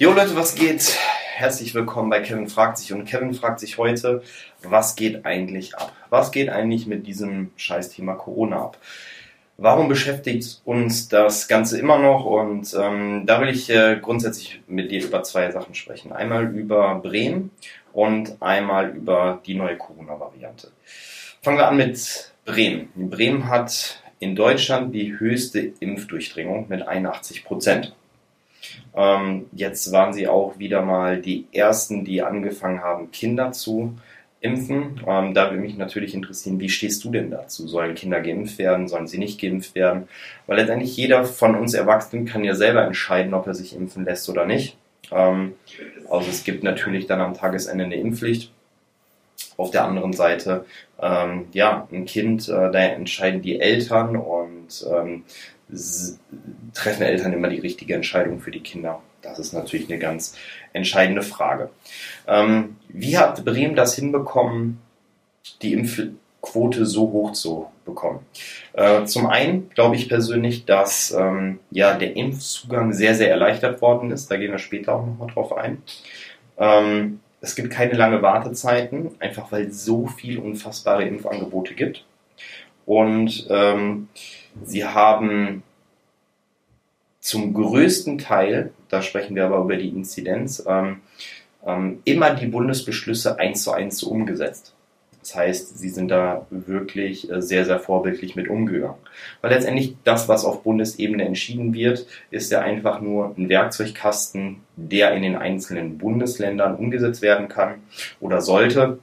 Jo Leute, was geht? Herzlich willkommen bei Kevin fragt sich und Kevin fragt sich heute, was geht eigentlich ab? Was geht eigentlich mit diesem Scheißthema Corona ab? Warum beschäftigt uns das Ganze immer noch? Und ähm, da will ich äh, grundsätzlich mit dir über zwei Sachen sprechen. Einmal über Bremen und einmal über die neue Corona-Variante. Fangen wir an mit Bremen. Bremen hat in Deutschland die höchste Impfdurchdringung mit 81 Prozent. Ähm, jetzt waren sie auch wieder mal die ersten, die angefangen haben, Kinder zu impfen. Ähm, da würde mich natürlich interessieren, wie stehst du denn dazu? Sollen Kinder geimpft werden? Sollen sie nicht geimpft werden? Weil letztendlich jeder von uns Erwachsenen kann ja selber entscheiden, ob er sich impfen lässt oder nicht. Ähm, also es gibt natürlich dann am Tagesende eine Impfpflicht. Auf der anderen Seite, ähm, ja, ein Kind, äh, da entscheiden die Eltern und ähm, treffen Eltern immer die richtige Entscheidung für die Kinder? Das ist natürlich eine ganz entscheidende Frage. Ähm, wie hat Bremen das hinbekommen, die Impfquote so hoch zu bekommen? Äh, zum einen glaube ich persönlich, dass ähm, ja, der Impfzugang sehr, sehr erleichtert worden ist. Da gehen wir später auch nochmal drauf ein. Ähm, es gibt keine lange Wartezeiten, einfach weil es so viel unfassbare Impfangebote gibt. Und ähm, sie haben zum größten Teil, da sprechen wir aber über die Inzidenz, ähm, ähm, immer die Bundesbeschlüsse eins zu eins umgesetzt. Das heißt, sie sind da wirklich äh, sehr, sehr vorbildlich mit umgegangen. Weil letztendlich das, was auf Bundesebene entschieden wird, ist ja einfach nur ein Werkzeugkasten, der in den einzelnen Bundesländern umgesetzt werden kann oder sollte.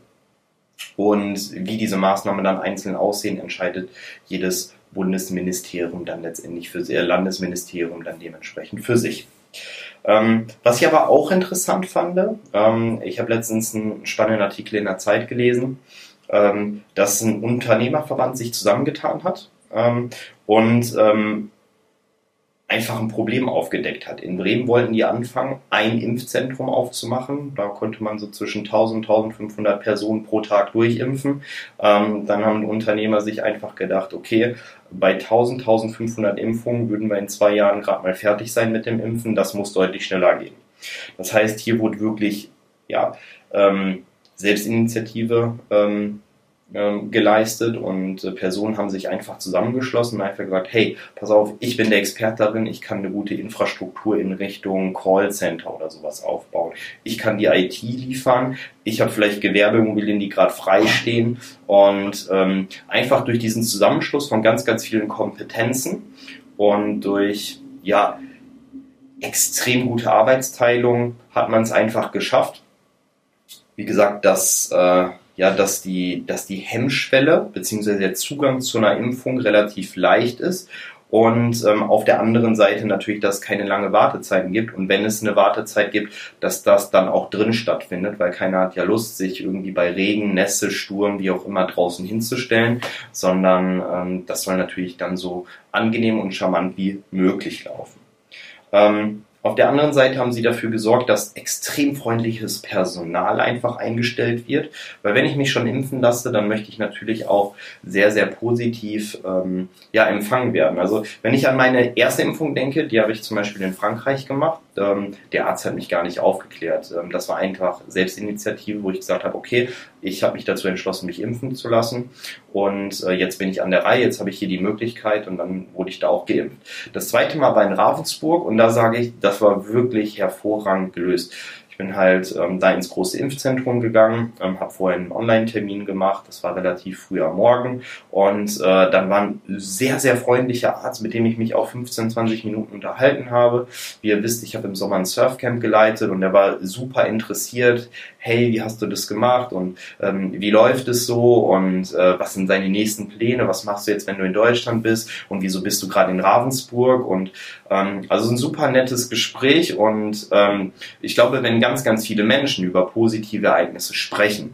Und wie diese Maßnahmen dann einzeln aussehen, entscheidet jedes Bundesministerium dann letztendlich für sich, Landesministerium dann dementsprechend für sich. Ähm, was ich aber auch interessant fand, ähm, ich habe letztens einen spannenden Artikel in der Zeit gelesen, ähm, dass ein Unternehmerverband sich zusammengetan hat ähm, und ähm, einfach ein Problem aufgedeckt hat. In Bremen wollten die anfangen, ein Impfzentrum aufzumachen. Da konnte man so zwischen 1000 und 1500 Personen pro Tag durchimpfen. Ähm, dann haben die Unternehmer sich einfach gedacht, okay, bei 1000, 1500 Impfungen würden wir in zwei Jahren gerade mal fertig sein mit dem Impfen. Das muss deutlich schneller gehen. Das heißt, hier wurde wirklich, ja, ähm, Selbstinitiative ähm, ähm, geleistet und äh, Personen haben sich einfach zusammengeschlossen und einfach gesagt, hey, pass auf, ich bin der Experte darin, ich kann eine gute Infrastruktur in Richtung Callcenter oder sowas aufbauen. Ich kann die IT liefern, ich habe vielleicht Gewerbeimmobilien, die gerade frei stehen und ähm, einfach durch diesen Zusammenschluss von ganz, ganz vielen Kompetenzen und durch, ja, extrem gute Arbeitsteilung hat man es einfach geschafft. Wie gesagt, dass äh, ja, dass die, dass die Hemmschwelle bzw. der Zugang zu einer Impfung relativ leicht ist und ähm, auf der anderen Seite natürlich, dass es keine lange Wartezeiten gibt und wenn es eine Wartezeit gibt, dass das dann auch drin stattfindet, weil keiner hat ja Lust, sich irgendwie bei Regen, Nässe, Sturm, wie auch immer draußen hinzustellen, sondern ähm, das soll natürlich dann so angenehm und charmant wie möglich laufen. Ähm, auf der anderen Seite haben sie dafür gesorgt, dass extrem freundliches Personal einfach eingestellt wird. Weil wenn ich mich schon impfen lasse, dann möchte ich natürlich auch sehr, sehr positiv ähm, ja, empfangen werden. Also wenn ich an meine erste Impfung denke, die habe ich zum Beispiel in Frankreich gemacht. Ähm, der Arzt hat mich gar nicht aufgeklärt. Ähm, das war einfach Selbstinitiative, wo ich gesagt habe, okay, ich habe mich dazu entschlossen, mich impfen zu lassen. Und äh, jetzt bin ich an der Reihe, jetzt habe ich hier die Möglichkeit und dann wurde ich da auch geimpft. Das zweite Mal war in Ravensburg und da sage ich, das war wirklich hervorragend gelöst. Ich bin halt ähm, da ins große Impfzentrum gegangen, ähm, habe vorher einen Online-Termin gemacht, das war relativ früh am Morgen. Und äh, dann war ein sehr, sehr freundlicher Arzt, mit dem ich mich auch 15, 20 Minuten unterhalten habe. Wie ihr wisst, ich habe im Sommer ein Surfcamp geleitet und er war super interessiert. Hey, wie hast du das gemacht? Und ähm, wie läuft es so? Und äh, was sind deine nächsten Pläne, was machst du jetzt, wenn du in Deutschland bist? Und wieso bist du gerade in Ravensburg? Und ähm, also ein super nettes Gespräch. Und ähm, ich glaube, wenn ganz, ganz viele Menschen über positive Ereignisse sprechen,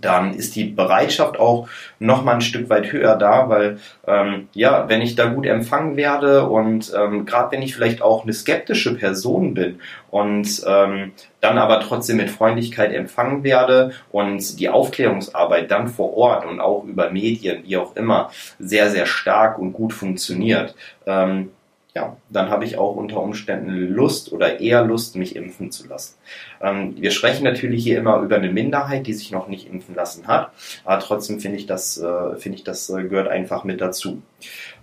dann ist die Bereitschaft auch noch mal ein Stück weit höher da, weil ähm, ja, wenn ich da gut empfangen werde und ähm, gerade wenn ich vielleicht auch eine skeptische Person bin und ähm, dann aber trotzdem mit Freundlichkeit empfangen werde und die Aufklärungsarbeit dann vor Ort und auch über Medien, wie auch immer, sehr, sehr stark und gut funktioniert, ähm, ja, dann habe ich auch unter Umständen Lust oder eher Lust, mich impfen zu lassen. Ähm, wir sprechen natürlich hier immer über eine Minderheit, die sich noch nicht impfen lassen hat, aber trotzdem finde ich das, äh, finde ich, das äh, gehört einfach mit dazu.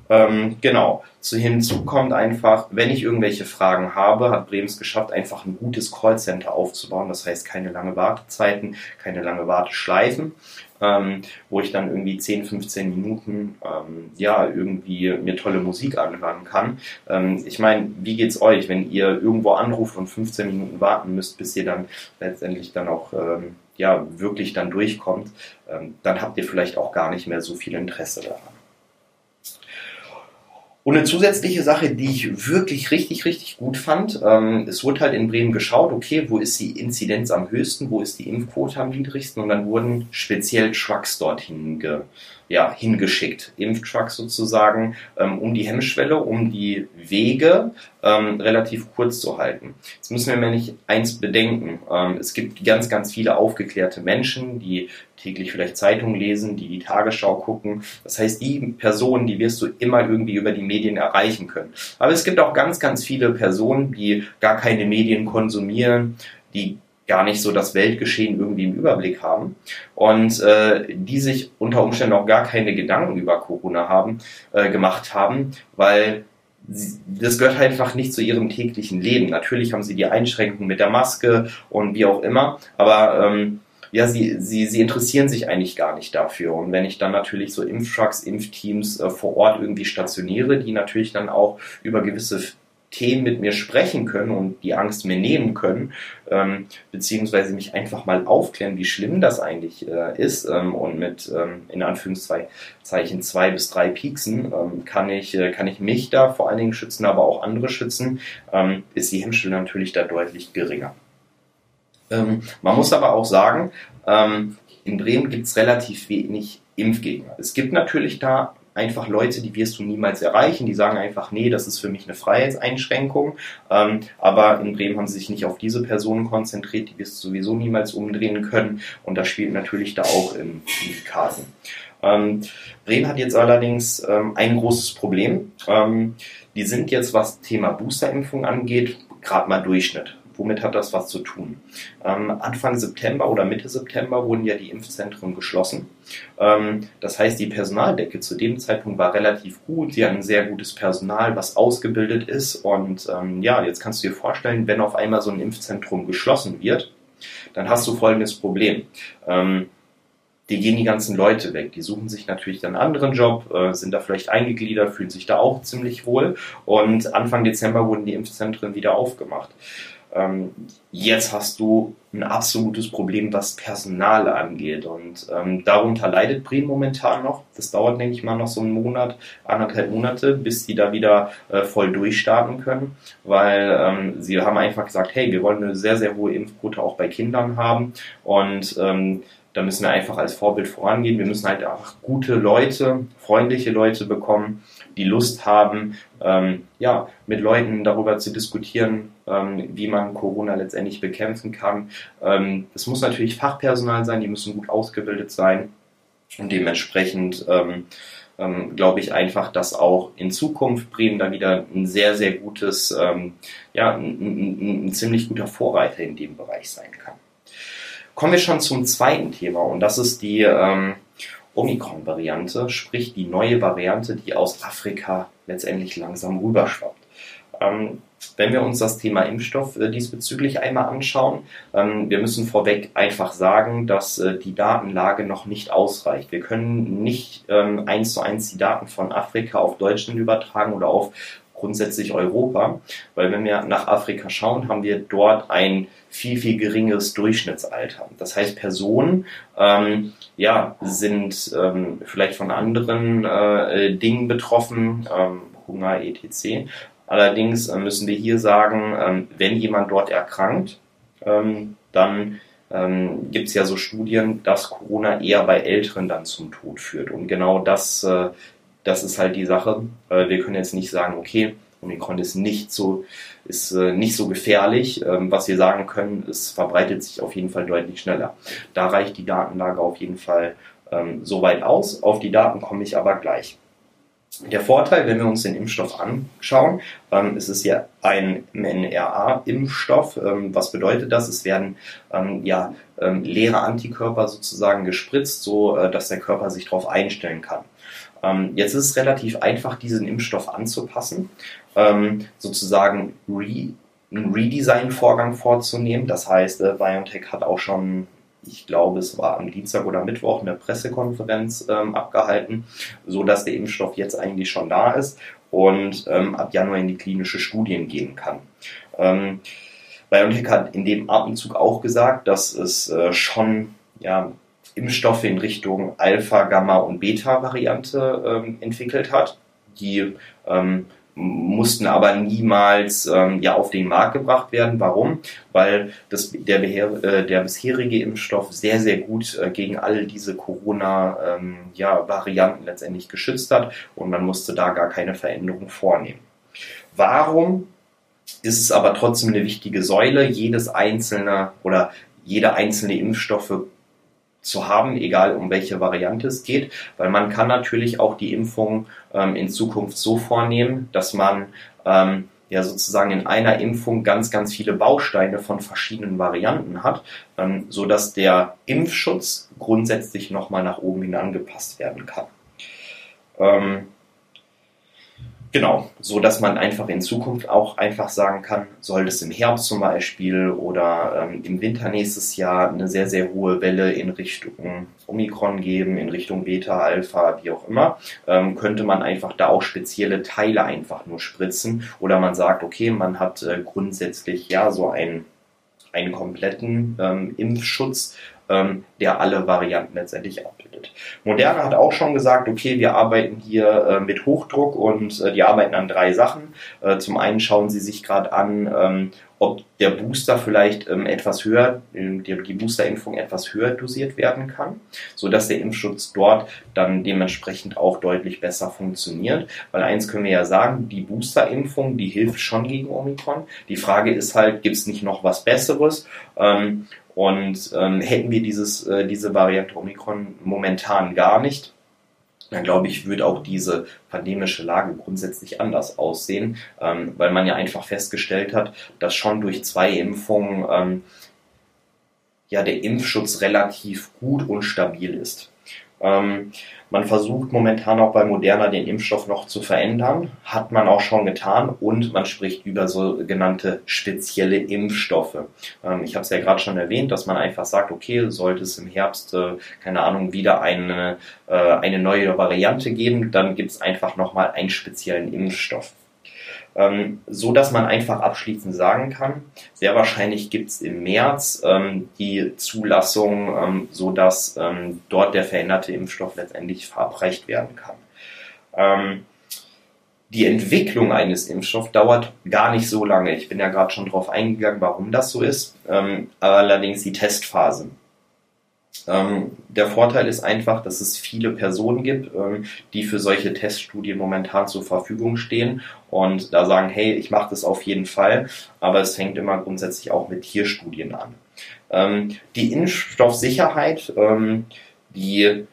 Ähm, genau. Zu hinzu kommt einfach, wenn ich irgendwelche Fragen habe, hat Brems geschafft, einfach ein gutes Callcenter aufzubauen. Das heißt, keine lange Wartezeiten, keine lange Warteschleifen, ähm, wo ich dann irgendwie 10, 15 Minuten, ähm, ja, irgendwie mir tolle Musik anhören kann. Ähm, ich meine, wie geht's euch, wenn ihr irgendwo anruft und 15 Minuten warten müsst, bis ihr dann letztendlich dann auch, ähm, ja, wirklich dann durchkommt, ähm, dann habt ihr vielleicht auch gar nicht mehr so viel Interesse daran. Und eine zusätzliche Sache, die ich wirklich richtig, richtig gut fand, ähm, es wurde halt in Bremen geschaut, okay, wo ist die Inzidenz am höchsten, wo ist die Impfquote am niedrigsten? Und dann wurden speziell Trucks dorthin ge, ja, hingeschickt. Impftrucks sozusagen, ähm, um die Hemmschwelle, um die Wege ähm, relativ kurz zu halten. Jetzt müssen wir nämlich eins bedenken. Ähm, es gibt ganz, ganz viele aufgeklärte Menschen, die täglich vielleicht Zeitungen lesen, die die Tagesschau gucken. Das heißt, die Personen, die wirst du immer irgendwie über die Medien erreichen können. Aber es gibt auch ganz, ganz viele Personen, die gar keine Medien konsumieren, die gar nicht so das Weltgeschehen irgendwie im Überblick haben und äh, die sich unter Umständen auch gar keine Gedanken über Corona haben äh, gemacht haben, weil sie, das gehört halt einfach nicht zu ihrem täglichen Leben. Natürlich haben sie die Einschränkungen mit der Maske und wie auch immer, aber ähm, ja, sie, sie, sie interessieren sich eigentlich gar nicht dafür. Und wenn ich dann natürlich so Impftrucks, Impfteams äh, vor Ort irgendwie stationiere, die natürlich dann auch über gewisse Themen mit mir sprechen können und die Angst mir nehmen können, ähm, beziehungsweise mich einfach mal aufklären, wie schlimm das eigentlich äh, ist ähm, und mit ähm, in Anführungszeichen zwei bis drei Pieksen ähm, kann ich äh, kann ich mich da vor allen Dingen schützen, aber auch andere schützen, ähm, ist die Hemmschwelle natürlich da deutlich geringer. Ähm, man muss aber auch sagen, in Bremen gibt es relativ wenig Impfgegner. Es gibt natürlich da einfach Leute, die wirst du niemals erreichen. Die sagen einfach, nee, das ist für mich eine Freiheitseinschränkung. Ähm, aber in Bremen haben sie sich nicht auf diese Personen konzentriert, die wirst du sowieso niemals umdrehen können. Und das spielt natürlich da auch in, die Karten. Ähm, Bremen hat jetzt allerdings ähm, ein großes Problem. Ähm, die sind jetzt, was Thema Boosterimpfung angeht, gerade mal Durchschnitt. Womit hat das was zu tun? Ähm, Anfang September oder Mitte September wurden ja die Impfzentren geschlossen. Ähm, das heißt, die Personaldecke zu dem Zeitpunkt war relativ gut. Sie hatten sehr gutes Personal, was ausgebildet ist. Und ähm, ja, jetzt kannst du dir vorstellen, wenn auf einmal so ein Impfzentrum geschlossen wird, dann hast du folgendes Problem. Ähm, die gehen die ganzen Leute weg. Die suchen sich natürlich dann einen anderen Job, äh, sind da vielleicht eingegliedert, fühlen sich da auch ziemlich wohl. Und Anfang Dezember wurden die Impfzentren wieder aufgemacht. Ähm, jetzt hast du ein absolutes Problem, was Personal angeht. Und ähm, darunter leidet Bremen momentan noch. Das dauert, denke ich mal, noch so einen Monat, anderthalb Monate, bis die da wieder äh, voll durchstarten können. Weil ähm, sie haben einfach gesagt, hey, wir wollen eine sehr, sehr hohe Impfquote auch bei Kindern haben. Und ähm, da müssen wir einfach als Vorbild vorangehen. Wir müssen halt einfach gute Leute, freundliche Leute bekommen, die Lust haben, ähm, ja, mit Leuten darüber zu diskutieren, ähm, wie man Corona letztendlich bekämpfen kann. Ähm, es muss natürlich Fachpersonal sein, die müssen gut ausgebildet sein und dementsprechend ähm, ähm, glaube ich einfach, dass auch in Zukunft Bremen da wieder ein sehr, sehr gutes, ähm, ja, ein, ein, ein ziemlich guter Vorreiter in dem Bereich sein kann. Kommen wir schon zum zweiten Thema und das ist die ähm, Omikron-Variante, sprich die neue Variante, die aus Afrika letztendlich langsam rüberschwappt. Ähm, wenn wir uns das Thema Impfstoff äh, diesbezüglich einmal anschauen, ähm, wir müssen vorweg einfach sagen, dass äh, die Datenlage noch nicht ausreicht. Wir können nicht ähm, eins zu eins die Daten von Afrika auf Deutschland übertragen oder auf grundsätzlich Europa, weil wenn wir nach Afrika schauen, haben wir dort ein viel, viel geringeres Durchschnittsalter. Das heißt, Personen ähm, ja, sind ähm, vielleicht von anderen äh, Dingen betroffen, ähm, Hunger, etc. Allerdings äh, müssen wir hier sagen, ähm, wenn jemand dort erkrankt, ähm, dann ähm, gibt es ja so Studien, dass Corona eher bei Älteren dann zum Tod führt. Und genau das, äh, das ist halt die Sache. Äh, wir können jetzt nicht sagen, okay, Omikron ist nicht so, ist äh, nicht so gefährlich. Ähm, was wir sagen können, es verbreitet sich auf jeden Fall deutlich schneller. Da reicht die Datenlage auf jeden Fall ähm, so weit aus. Auf die Daten komme ich aber gleich. Der Vorteil, wenn wir uns den Impfstoff anschauen, ähm, es ist ja ein mRNA-Impfstoff. Ähm, was bedeutet das? Es werden ähm, ja ähm, leere Antikörper sozusagen gespritzt, so äh, dass der Körper sich darauf einstellen kann. Ähm, jetzt ist es relativ einfach, diesen Impfstoff anzupassen, ähm, sozusagen re einen Redesign-Vorgang vorzunehmen. Das heißt, äh, BioNTech hat auch schon ich glaube, es war am Dienstag oder Mittwoch eine Pressekonferenz ähm, abgehalten, so dass der Impfstoff jetzt eigentlich schon da ist und ähm, ab Januar in die klinische Studien gehen kann. Ähm, BioNTech hat in dem Atemzug auch gesagt, dass es äh, schon ja, Impfstoffe in Richtung Alpha, Gamma und Beta-Variante ähm, entwickelt hat, die ähm, mussten aber niemals ähm, ja auf den Markt gebracht werden. Warum? Weil das, der, äh, der bisherige Impfstoff sehr, sehr gut äh, gegen all diese Corona-Varianten ähm, ja, letztendlich geschützt hat und man musste da gar keine Veränderung vornehmen. Warum ist es aber trotzdem eine wichtige Säule, jedes einzelne oder jeder einzelne Impfstoffe zu haben, egal um welche Variante es geht, weil man kann natürlich auch die Impfung ähm, in Zukunft so vornehmen, dass man ähm, ja sozusagen in einer Impfung ganz, ganz viele Bausteine von verschiedenen Varianten hat, ähm, so dass der Impfschutz grundsätzlich nochmal nach oben hin angepasst werden kann. Ähm, Genau, so dass man einfach in Zukunft auch einfach sagen kann, soll es im Herbst zum Beispiel oder ähm, im Winter nächstes Jahr eine sehr, sehr hohe Welle in Richtung Omikron geben, in Richtung Beta, Alpha, wie auch immer, ähm, könnte man einfach da auch spezielle Teile einfach nur spritzen oder man sagt, okay, man hat äh, grundsätzlich ja so einen, einen kompletten ähm, Impfschutz, ähm, der alle Varianten letztendlich abbildet. Moderna hat auch schon gesagt, okay, wir arbeiten hier äh, mit Hochdruck und äh, die arbeiten an drei Sachen. Äh, zum einen schauen sie sich gerade an, ähm, ob der Booster vielleicht ähm, etwas höher, die, die Boosterimpfung etwas höher dosiert werden kann, so dass der Impfschutz dort dann dementsprechend auch deutlich besser funktioniert. Weil eins können wir ja sagen, die Boosterimpfung, die hilft schon gegen Omikron. Die Frage ist halt, gibt es nicht noch was Besseres? Ähm, und ähm, hätten wir dieses, äh, diese Variante Omikron momentan gar nicht, dann glaube ich, würde auch diese pandemische Lage grundsätzlich anders aussehen, ähm, weil man ja einfach festgestellt hat, dass schon durch zwei Impfungen ähm, ja der Impfschutz relativ gut und stabil ist. Ähm, man versucht momentan auch bei Moderna den Impfstoff noch zu verändern, hat man auch schon getan. Und man spricht über sogenannte spezielle Impfstoffe. Ähm, ich habe es ja gerade schon erwähnt, dass man einfach sagt, okay, sollte es im Herbst, äh, keine Ahnung, wieder eine, äh, eine neue Variante geben, dann gibt es einfach nochmal einen speziellen Impfstoff ähm, so dass man einfach abschließend sagen kann, sehr wahrscheinlich gibt es im März ähm, die Zulassung, ähm, so dass ähm, dort der veränderte Impfstoff letztendlich verabreicht werden kann. Ähm, die Entwicklung eines Impfstoffs dauert gar nicht so lange. Ich bin ja gerade schon darauf eingegangen, warum das so ist. Ähm, allerdings die Testphase. Ähm, der Vorteil ist einfach, dass es viele Personen gibt, ähm, die für solche Teststudien momentan zur Verfügung stehen und da sagen, hey, ich mache das auf jeden Fall, aber es fängt immer grundsätzlich auch mit Tierstudien an. Ähm, die Impfstoffsicherheit, ähm, die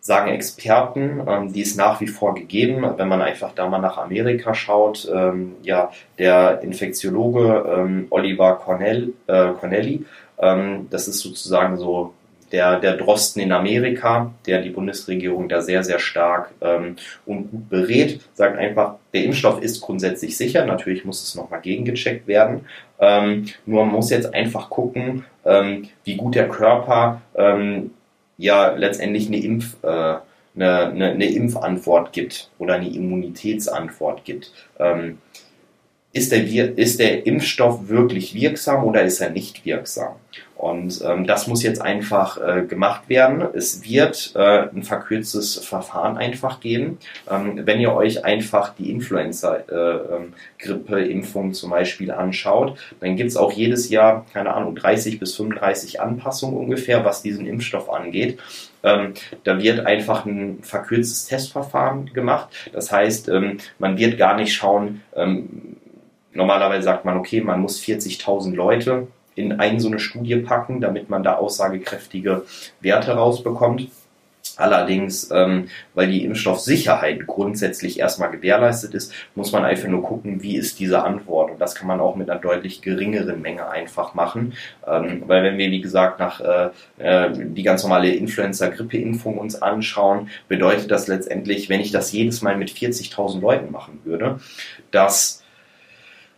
sagen Experten, ähm, die ist nach wie vor gegeben. Wenn man einfach da mal nach Amerika schaut, ähm, ja, der Infektiologe Oliver Cornell, äh, Cornelli, das ist sozusagen so der, der Drosten in Amerika, der die Bundesregierung da sehr, sehr stark ähm, und gut berät, sagt einfach, der Impfstoff ist grundsätzlich sicher. Natürlich muss es nochmal gegengecheckt werden. Ähm, nur man muss jetzt einfach gucken, ähm, wie gut der Körper ähm, ja letztendlich eine Impf, äh, eine, eine, eine, Impfantwort gibt oder eine Immunitätsantwort gibt. Ähm, ist der, ist der Impfstoff wirklich wirksam oder ist er nicht wirksam? Und ähm, das muss jetzt einfach äh, gemacht werden. Es wird äh, ein verkürztes Verfahren einfach geben. Ähm, wenn ihr euch einfach die Influenza-Grippe-Impfung äh, zum Beispiel anschaut, dann gibt es auch jedes Jahr, keine Ahnung, 30 bis 35 Anpassungen ungefähr, was diesen Impfstoff angeht. Ähm, da wird einfach ein verkürztes Testverfahren gemacht. Das heißt, ähm, man wird gar nicht schauen, ähm, normalerweise sagt man, okay, man muss 40.000 Leute in eine so eine Studie packen, damit man da aussagekräftige Werte rausbekommt. Allerdings, ähm, weil die Impfstoffsicherheit grundsätzlich erstmal gewährleistet ist, muss man einfach nur gucken, wie ist diese Antwort. Und das kann man auch mit einer deutlich geringeren Menge einfach machen. Ähm, weil wenn wir, wie gesagt, nach äh, äh, die ganz normale Influenza-Grippe-Impfung uns anschauen, bedeutet das letztendlich, wenn ich das jedes Mal mit 40.000 Leuten machen würde, dass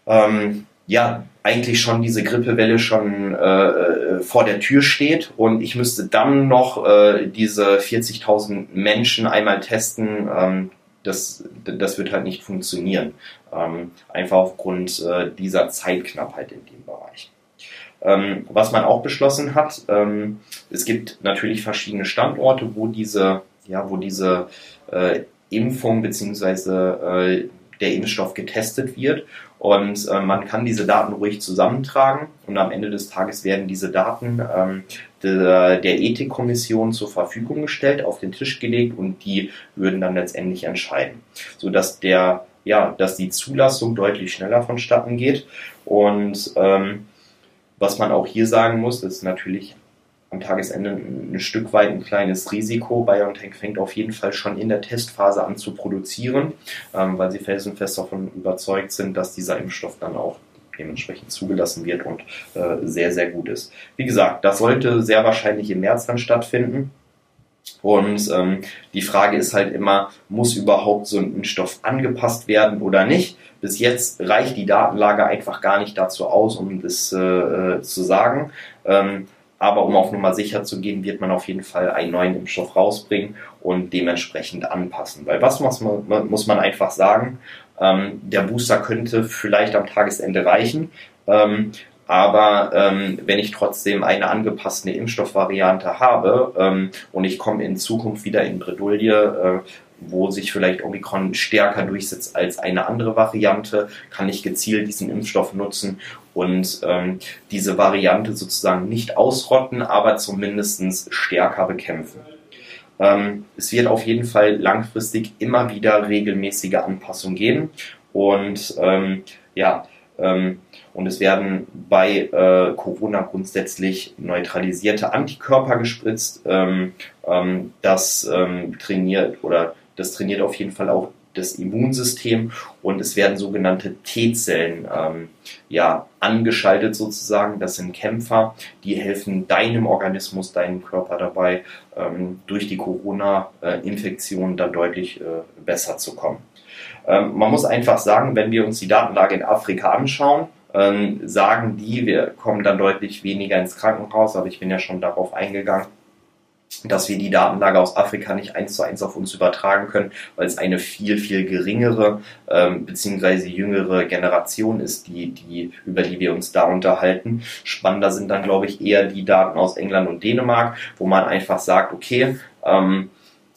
ähm, ja eigentlich schon diese Grippewelle schon äh, äh, vor der Tür steht und ich müsste dann noch äh, diese 40.000 Menschen einmal testen. Ähm, das, das wird halt nicht funktionieren. Ähm, einfach aufgrund äh, dieser Zeitknappheit in dem Bereich. Ähm, was man auch beschlossen hat, ähm, es gibt natürlich verschiedene Standorte, wo diese, ja, wo diese äh, Impfung bzw. Äh, der Impfstoff getestet wird. Und äh, man kann diese Daten ruhig zusammentragen und am Ende des Tages werden diese Daten ähm, der, der Ethikkommission zur Verfügung gestellt, auf den Tisch gelegt und die würden dann letztendlich entscheiden, sodass der ja, dass die Zulassung deutlich schneller vonstatten geht. Und ähm, was man auch hier sagen muss, ist natürlich am Tagesende ein Stück weit ein kleines Risiko. BioNTech fängt auf jeden Fall schon in der Testphase an zu produzieren, ähm, weil sie felsenfest davon überzeugt sind, dass dieser Impfstoff dann auch dementsprechend zugelassen wird und äh, sehr, sehr gut ist. Wie gesagt, das sollte sehr wahrscheinlich im März dann stattfinden. Und ähm, die Frage ist halt immer, muss überhaupt so ein Impfstoff angepasst werden oder nicht? Bis jetzt reicht die Datenlage einfach gar nicht dazu aus, um das äh, äh zu sagen. Ähm, aber um auf Nummer sicher zu gehen, wird man auf jeden Fall einen neuen Impfstoff rausbringen und dementsprechend anpassen. Weil was muss man, muss man einfach sagen? Ähm, der Booster könnte vielleicht am Tagesende reichen. Ähm, aber ähm, wenn ich trotzdem eine angepasste Impfstoffvariante habe ähm, und ich komme in Zukunft wieder in Bredouille, äh, wo sich vielleicht Omikron stärker durchsetzt als eine andere Variante, kann ich gezielt diesen Impfstoff nutzen und ähm, diese Variante sozusagen nicht ausrotten, aber zumindest stärker bekämpfen. Ähm, es wird auf jeden Fall langfristig immer wieder regelmäßige Anpassungen geben und ähm, ja, ähm, und es werden bei äh, Corona grundsätzlich neutralisierte Antikörper gespritzt. Ähm, ähm, das ähm, trainiert oder das trainiert auf jeden Fall auch das Immunsystem und es werden sogenannte T-Zellen ähm, ja, angeschaltet sozusagen. Das sind Kämpfer, die helfen deinem Organismus, deinem Körper dabei, ähm, durch die Corona-Infektion dann deutlich äh, besser zu kommen. Ähm, man muss einfach sagen, wenn wir uns die Datenlage in Afrika anschauen, ähm, sagen die, wir kommen dann deutlich weniger ins Krankenhaus, aber ich bin ja schon darauf eingegangen dass wir die Datenlage aus Afrika nicht eins zu eins auf uns übertragen können, weil es eine viel, viel geringere ähm, bzw. jüngere Generation ist, die, die, über die wir uns da unterhalten. Spannender sind dann, glaube ich, eher die Daten aus England und Dänemark, wo man einfach sagt, okay, ähm,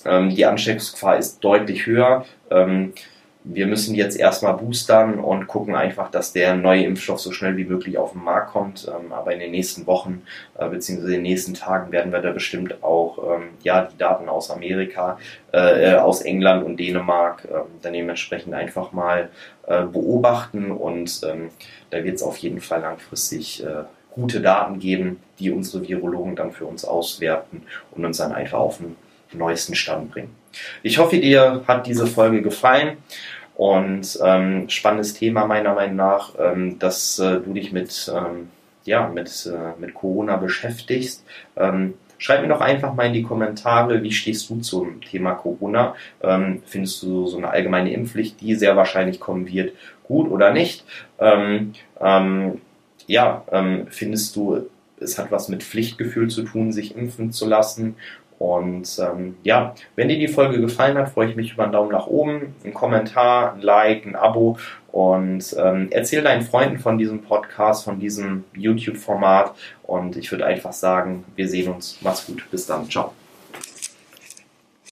ähm, die Ansteckungsgefahr ist deutlich höher. Ähm, wir müssen jetzt erstmal boostern und gucken einfach, dass der neue Impfstoff so schnell wie möglich auf den Markt kommt. Ähm, aber in den nächsten Wochen äh, bzw. in den nächsten Tagen werden wir da bestimmt auch ähm, ja, die Daten aus Amerika, äh, aus England und Dänemark äh, dann dementsprechend einfach mal äh, beobachten und ähm, da wird es auf jeden Fall langfristig äh, gute Daten geben, die unsere Virologen dann für uns auswerten und uns dann einfach auf den neuesten Stand bringen. Ich hoffe, dir hat diese Folge gefallen und ähm, spannendes Thema meiner Meinung nach, ähm, dass äh, du dich mit, ähm, ja, mit, äh, mit Corona beschäftigst. Ähm, schreib mir doch einfach mal in die Kommentare, wie stehst du zum Thema Corona? Ähm, findest du so eine allgemeine Impfpflicht, die sehr wahrscheinlich kommen wird, gut oder nicht? Ähm, ja, findest du, es hat was mit Pflichtgefühl zu tun, sich impfen zu lassen? Und ähm, ja, wenn dir die Folge gefallen hat, freue ich mich über einen Daumen nach oben, einen Kommentar, ein Like, ein Abo und ähm, erzähl deinen Freunden von diesem Podcast, von diesem YouTube-Format. Und ich würde einfach sagen, wir sehen uns. Mach's gut. Bis dann. Ciao.